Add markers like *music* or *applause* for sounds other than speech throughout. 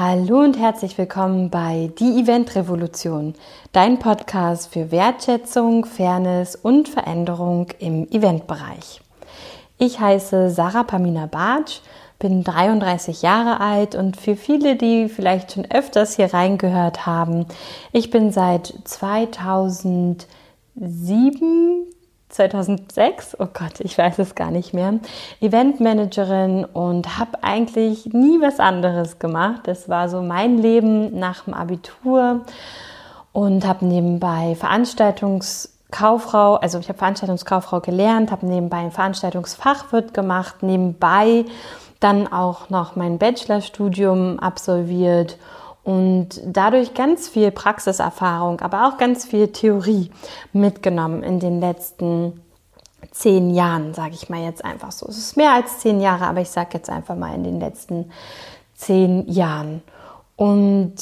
Hallo und herzlich willkommen bei Die Event Revolution, dein Podcast für Wertschätzung, Fairness und Veränderung im Eventbereich. Ich heiße Sarah Pamina Bartsch, bin 33 Jahre alt und für viele, die vielleicht schon öfters hier reingehört haben, ich bin seit 2007 2006, oh Gott, ich weiß es gar nicht mehr, Eventmanagerin und habe eigentlich nie was anderes gemacht. Das war so mein Leben nach dem Abitur und habe nebenbei Veranstaltungskauffrau, also ich habe Veranstaltungskauffrau gelernt, habe nebenbei ein Veranstaltungsfachwirt gemacht, nebenbei dann auch noch mein Bachelorstudium absolviert und dadurch ganz viel Praxiserfahrung, aber auch ganz viel Theorie mitgenommen in den letzten zehn Jahren, sage ich mal jetzt einfach so. Es ist mehr als zehn Jahre, aber ich sage jetzt einfach mal in den letzten zehn Jahren. Und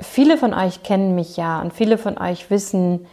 viele von euch kennen mich ja und viele von euch wissen,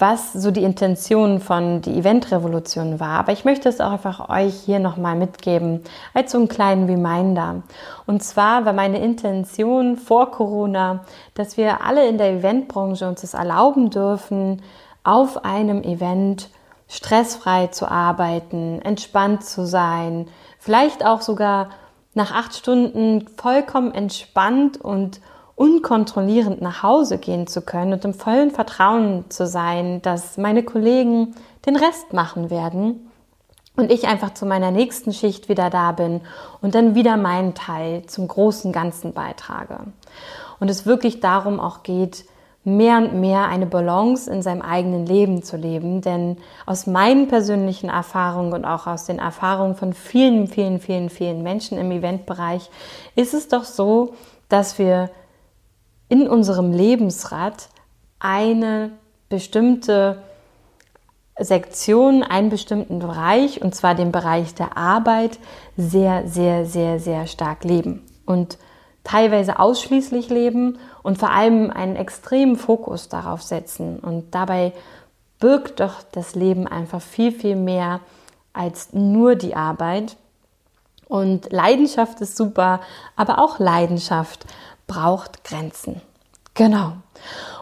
was so die Intention von die Eventrevolution war. Aber ich möchte es auch einfach euch hier nochmal mitgeben, als so einen kleinen Reminder. Und zwar war meine Intention vor Corona, dass wir alle in der Eventbranche uns es erlauben dürfen, auf einem Event stressfrei zu arbeiten, entspannt zu sein, vielleicht auch sogar nach acht Stunden vollkommen entspannt und unkontrollierend nach Hause gehen zu können und im vollen Vertrauen zu sein, dass meine Kollegen den Rest machen werden und ich einfach zu meiner nächsten Schicht wieder da bin und dann wieder meinen Teil zum großen Ganzen beitrage. Und es wirklich darum auch geht, mehr und mehr eine Balance in seinem eigenen Leben zu leben. Denn aus meinen persönlichen Erfahrungen und auch aus den Erfahrungen von vielen, vielen, vielen, vielen Menschen im Eventbereich ist es doch so, dass wir in unserem Lebensrad eine bestimmte Sektion, einen bestimmten Bereich, und zwar den Bereich der Arbeit, sehr, sehr, sehr, sehr stark leben und teilweise ausschließlich leben und vor allem einen extremen Fokus darauf setzen. Und dabei birgt doch das Leben einfach viel, viel mehr als nur die Arbeit. Und Leidenschaft ist super, aber auch Leidenschaft braucht Grenzen. Genau.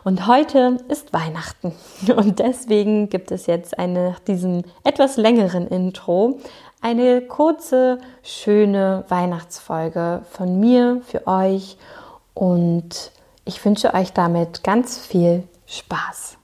Und heute ist Weihnachten *laughs* und deswegen gibt es jetzt eine, nach diesem etwas längeren Intro eine kurze, schöne Weihnachtsfolge von mir für euch und ich wünsche euch damit ganz viel Spaß.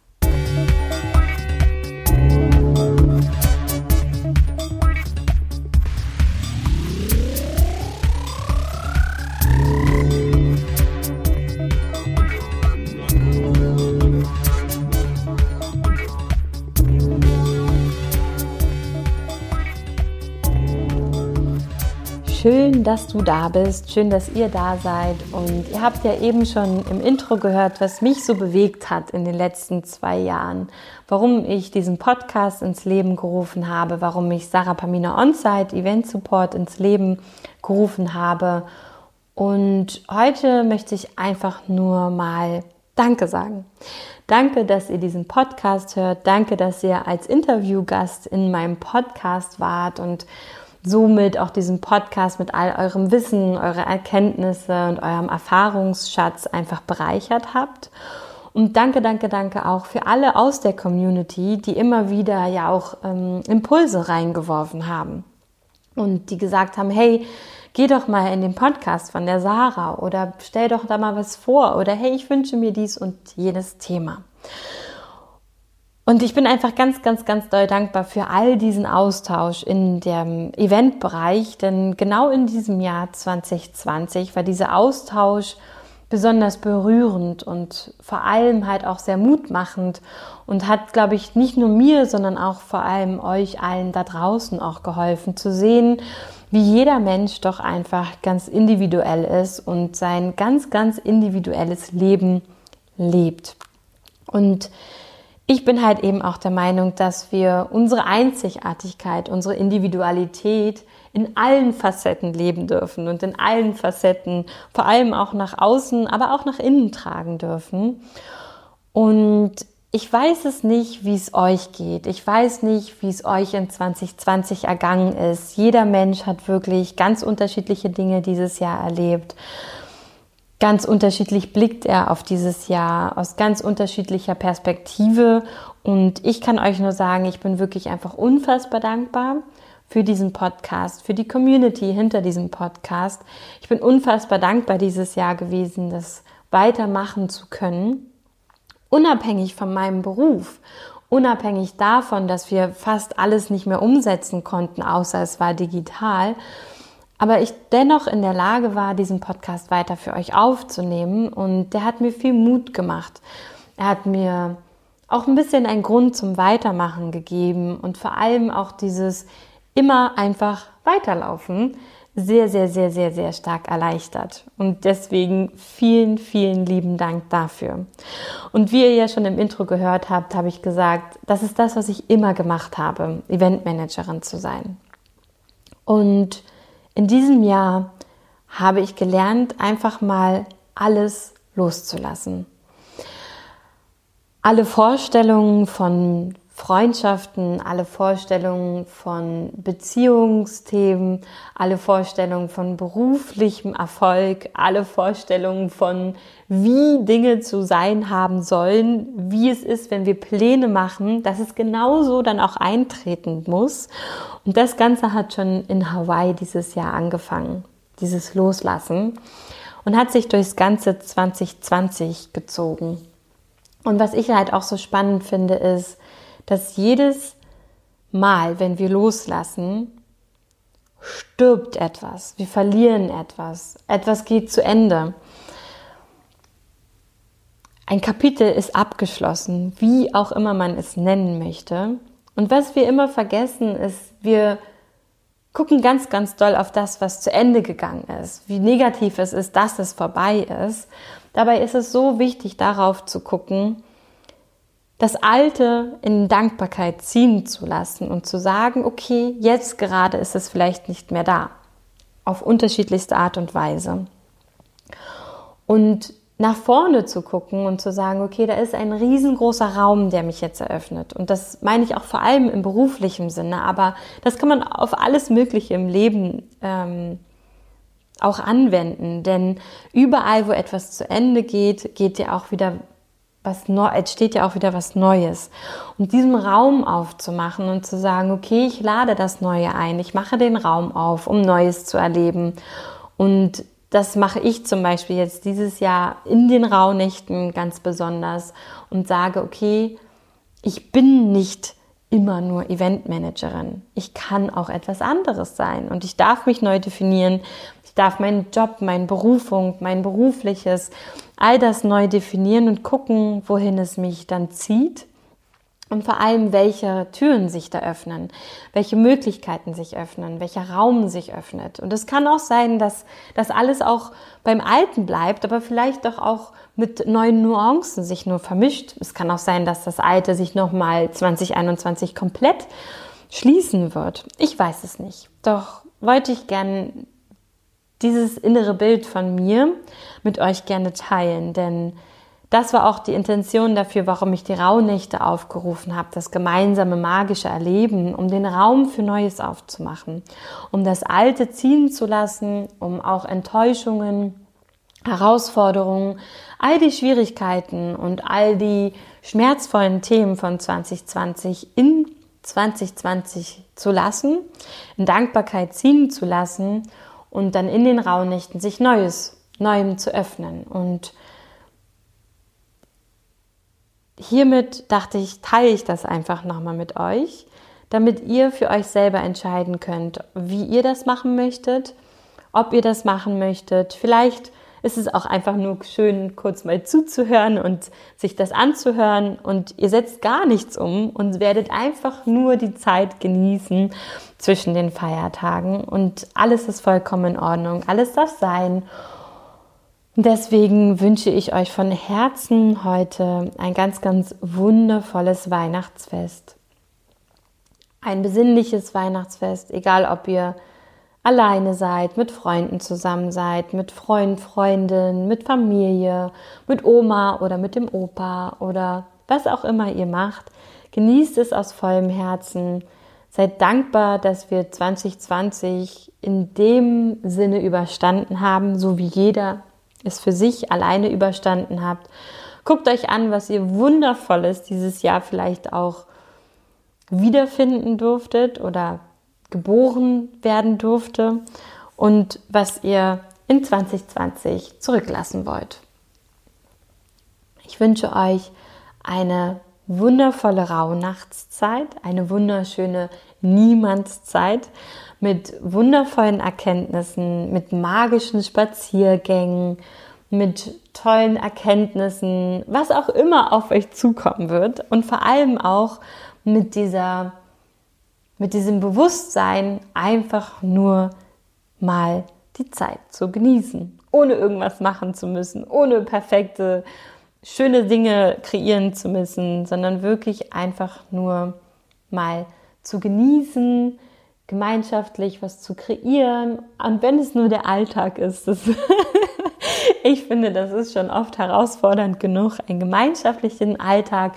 Schön, dass du da bist, schön, dass ihr da seid. Und ihr habt ja eben schon im Intro gehört, was mich so bewegt hat in den letzten zwei Jahren, warum ich diesen Podcast ins Leben gerufen habe, warum ich Sarah Pamina Onsite Event Support ins Leben gerufen habe. Und heute möchte ich einfach nur mal Danke sagen. Danke, dass ihr diesen Podcast hört. Danke, dass ihr als Interviewgast in meinem Podcast wart und somit auch diesen Podcast mit all eurem Wissen, eure Erkenntnisse und eurem Erfahrungsschatz einfach bereichert habt. Und danke, danke, danke auch für alle aus der Community, die immer wieder ja auch ähm, Impulse reingeworfen haben und die gesagt haben, hey, geh doch mal in den Podcast von der Sarah oder stell doch da mal was vor oder hey, ich wünsche mir dies und jenes Thema. Und ich bin einfach ganz, ganz, ganz doll dankbar für all diesen Austausch in dem Eventbereich, denn genau in diesem Jahr 2020 war dieser Austausch besonders berührend und vor allem halt auch sehr mutmachend und hat, glaube ich, nicht nur mir, sondern auch vor allem euch allen da draußen auch geholfen zu sehen, wie jeder Mensch doch einfach ganz individuell ist und sein ganz, ganz individuelles Leben lebt. Und ich bin halt eben auch der Meinung, dass wir unsere Einzigartigkeit, unsere Individualität in allen Facetten leben dürfen und in allen Facetten vor allem auch nach außen, aber auch nach innen tragen dürfen. Und ich weiß es nicht, wie es euch geht. Ich weiß nicht, wie es euch in 2020 ergangen ist. Jeder Mensch hat wirklich ganz unterschiedliche Dinge dieses Jahr erlebt. Ganz unterschiedlich blickt er auf dieses Jahr, aus ganz unterschiedlicher Perspektive. Und ich kann euch nur sagen, ich bin wirklich einfach unfassbar dankbar für diesen Podcast, für die Community hinter diesem Podcast. Ich bin unfassbar dankbar dieses Jahr gewesen, das weitermachen zu können, unabhängig von meinem Beruf, unabhängig davon, dass wir fast alles nicht mehr umsetzen konnten, außer es war digital. Aber ich dennoch in der Lage war, diesen Podcast weiter für euch aufzunehmen und der hat mir viel Mut gemacht. Er hat mir auch ein bisschen einen Grund zum Weitermachen gegeben und vor allem auch dieses immer einfach weiterlaufen sehr, sehr, sehr, sehr, sehr stark erleichtert. Und deswegen vielen, vielen lieben Dank dafür. Und wie ihr ja schon im Intro gehört habt, habe ich gesagt, das ist das, was ich immer gemacht habe, Eventmanagerin zu sein. Und in diesem Jahr habe ich gelernt, einfach mal alles loszulassen. Alle Vorstellungen von Freundschaften, alle Vorstellungen von Beziehungsthemen, alle Vorstellungen von beruflichem Erfolg, alle Vorstellungen von wie Dinge zu sein haben sollen, wie es ist, wenn wir Pläne machen, dass es genauso dann auch eintreten muss. Und das Ganze hat schon in Hawaii dieses Jahr angefangen, dieses Loslassen und hat sich durchs ganze 2020 gezogen. Und was ich halt auch so spannend finde, ist, dass jedes Mal, wenn wir loslassen, stirbt etwas, wir verlieren etwas, etwas geht zu Ende. Ein Kapitel ist abgeschlossen, wie auch immer man es nennen möchte. Und was wir immer vergessen, ist, wir gucken ganz, ganz doll auf das, was zu Ende gegangen ist, wie negativ es ist, dass es vorbei ist. Dabei ist es so wichtig, darauf zu gucken, das Alte in Dankbarkeit ziehen zu lassen und zu sagen, okay, jetzt gerade ist es vielleicht nicht mehr da. Auf unterschiedlichste Art und Weise. Und nach vorne zu gucken und zu sagen, okay, da ist ein riesengroßer Raum, der mich jetzt eröffnet. Und das meine ich auch vor allem im beruflichen Sinne, aber das kann man auf alles Mögliche im Leben ähm, auch anwenden. Denn überall, wo etwas zu Ende geht, geht ja auch wieder was neu, entsteht ja auch wieder was Neues. Und diesen Raum aufzumachen und zu sagen, okay, ich lade das Neue ein, ich mache den Raum auf, um Neues zu erleben. Und das mache ich zum Beispiel jetzt dieses Jahr in den Rauhnächten ganz besonders und sage, okay, ich bin nicht immer nur Eventmanagerin. Ich kann auch etwas anderes sein und ich darf mich neu definieren. Ich darf meinen Job, meine Berufung, mein berufliches all das neu definieren und gucken, wohin es mich dann zieht und vor allem, welche Türen sich da öffnen, welche Möglichkeiten sich öffnen, welcher Raum sich öffnet. Und es kann auch sein, dass das alles auch beim Alten bleibt, aber vielleicht doch auch mit neuen Nuancen sich nur vermischt. Es kann auch sein, dass das Alte sich nochmal 2021 komplett schließen wird. Ich weiß es nicht. Doch wollte ich gern dieses innere Bild von mir mit euch gerne teilen, denn das war auch die Intention dafür, warum ich die Rauhnächte aufgerufen habe, das gemeinsame magische Erleben, um den Raum für Neues aufzumachen, um das Alte ziehen zu lassen, um auch Enttäuschungen, Herausforderungen, all die Schwierigkeiten und all die schmerzvollen Themen von 2020 in 2020 zu lassen, in Dankbarkeit ziehen zu lassen und dann in den Rauhnächten sich Neues, Neuem zu öffnen. Und hiermit dachte ich, teile ich das einfach nochmal mit euch, damit ihr für euch selber entscheiden könnt, wie ihr das machen möchtet, ob ihr das machen möchtet. Vielleicht ist es auch einfach nur schön, kurz mal zuzuhören und sich das anzuhören und ihr setzt gar nichts um und werdet einfach nur die Zeit genießen zwischen den Feiertagen und alles ist vollkommen in Ordnung, alles darf sein. Deswegen wünsche ich euch von Herzen heute ein ganz, ganz wundervolles Weihnachtsfest. Ein besinnliches Weihnachtsfest, egal ob ihr alleine seid, mit Freunden zusammen seid, mit Freund, Freundin, mit Familie, mit Oma oder mit dem Opa oder was auch immer ihr macht. Genießt es aus vollem Herzen. Seid dankbar, dass wir 2020 in dem Sinne überstanden haben, so wie jeder es für sich alleine überstanden habt. Guckt euch an, was ihr Wundervolles dieses Jahr vielleicht auch wiederfinden durftet oder geboren werden durfte und was ihr in 2020 zurücklassen wollt. Ich wünsche euch eine wundervolle Rauhnachtszeit, eine wunderschöne Niemandszeit mit wundervollen Erkenntnissen, mit magischen Spaziergängen, mit tollen Erkenntnissen, was auch immer auf euch zukommen wird und vor allem auch mit dieser mit diesem Bewusstsein einfach nur mal die Zeit zu genießen, ohne irgendwas machen zu müssen, ohne perfekte schöne Dinge kreieren zu müssen, sondern wirklich einfach nur mal zu genießen, gemeinschaftlich was zu kreieren. Und wenn es nur der Alltag ist, *laughs* ich finde, das ist schon oft herausfordernd genug, einen gemeinschaftlichen Alltag,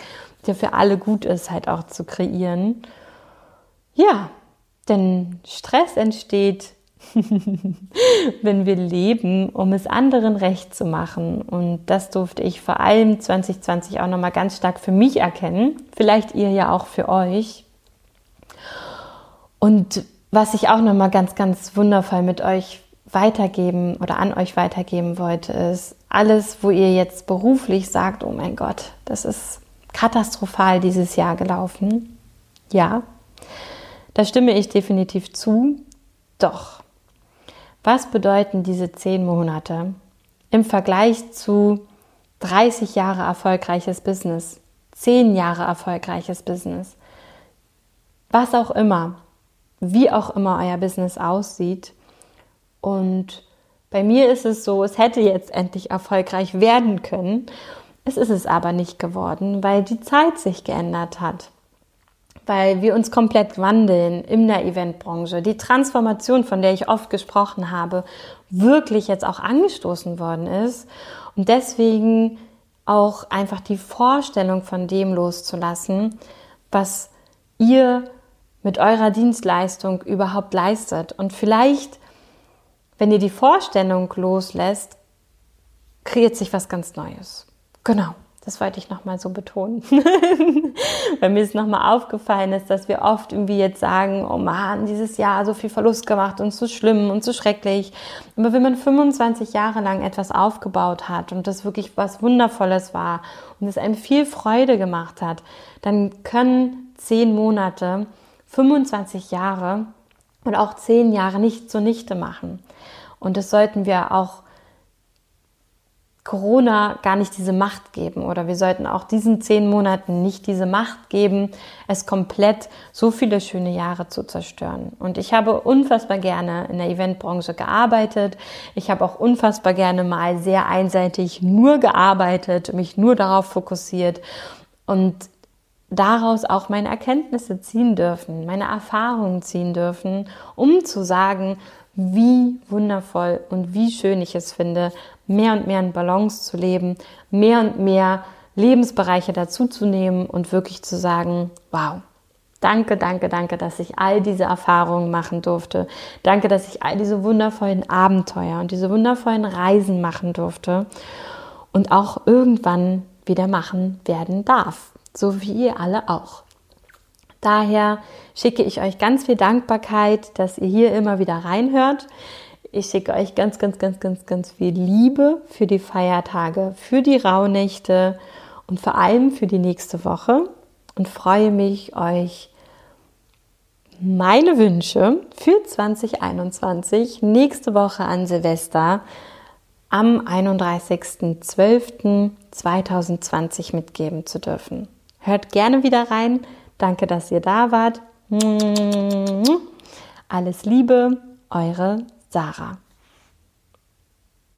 der für alle gut ist, halt auch zu kreieren. Ja, denn Stress entsteht *laughs* wenn wir leben, um es anderen recht zu machen. Und das durfte ich vor allem 2020 auch nochmal ganz stark für mich erkennen. Vielleicht ihr ja auch für euch. Und was ich auch nochmal ganz, ganz wundervoll mit euch weitergeben oder an euch weitergeben wollte, ist alles, wo ihr jetzt beruflich sagt, oh mein Gott, das ist katastrophal dieses Jahr gelaufen. Ja, da stimme ich definitiv zu. Doch was bedeuten diese zehn Monate im Vergleich zu 30 Jahre erfolgreiches Business, 10 Jahre erfolgreiches Business, was auch immer, wie auch immer euer Business aussieht. Und bei mir ist es so, es hätte jetzt endlich erfolgreich werden können. Es ist es aber nicht geworden, weil die Zeit sich geändert hat weil wir uns komplett wandeln in der Eventbranche. Die Transformation, von der ich oft gesprochen habe, wirklich jetzt auch angestoßen worden ist und deswegen auch einfach die Vorstellung von dem loszulassen, was ihr mit eurer Dienstleistung überhaupt leistet. Und vielleicht, wenn ihr die Vorstellung loslässt, kreiert sich was ganz Neues. Genau. Das wollte ich nochmal so betonen. *laughs* Weil mir ist nochmal aufgefallen ist, dass wir oft irgendwie jetzt sagen, oh Mann, dieses Jahr so viel Verlust gemacht und so schlimm und so schrecklich. Aber wenn man 25 Jahre lang etwas aufgebaut hat und das wirklich was Wundervolles war und es einem viel Freude gemacht hat, dann können zehn Monate, 25 Jahre und auch zehn Jahre nicht zunichte machen. Und das sollten wir auch Corona gar nicht diese Macht geben oder wir sollten auch diesen zehn Monaten nicht diese Macht geben, es komplett so viele schöne Jahre zu zerstören. Und ich habe unfassbar gerne in der Eventbranche gearbeitet. Ich habe auch unfassbar gerne mal sehr einseitig nur gearbeitet, mich nur darauf fokussiert und daraus auch meine Erkenntnisse ziehen dürfen, meine Erfahrungen ziehen dürfen, um zu sagen, wie wundervoll und wie schön ich es finde, mehr und mehr in Balance zu leben, mehr und mehr Lebensbereiche dazuzunehmen und wirklich zu sagen, wow, danke, danke, danke, dass ich all diese Erfahrungen machen durfte. Danke, dass ich all diese wundervollen Abenteuer und diese wundervollen Reisen machen durfte und auch irgendwann wieder machen werden darf, so wie ihr alle auch. Daher schicke ich euch ganz viel Dankbarkeit, dass ihr hier immer wieder reinhört. Ich schicke euch ganz, ganz, ganz, ganz, ganz viel Liebe für die Feiertage, für die Rauhnächte und vor allem für die nächste Woche und freue mich, euch meine Wünsche für 2021 nächste Woche an Silvester am 31.12.2020 mitgeben zu dürfen. Hört gerne wieder rein. Danke, dass ihr da wart. Alles Liebe, eure Sarah.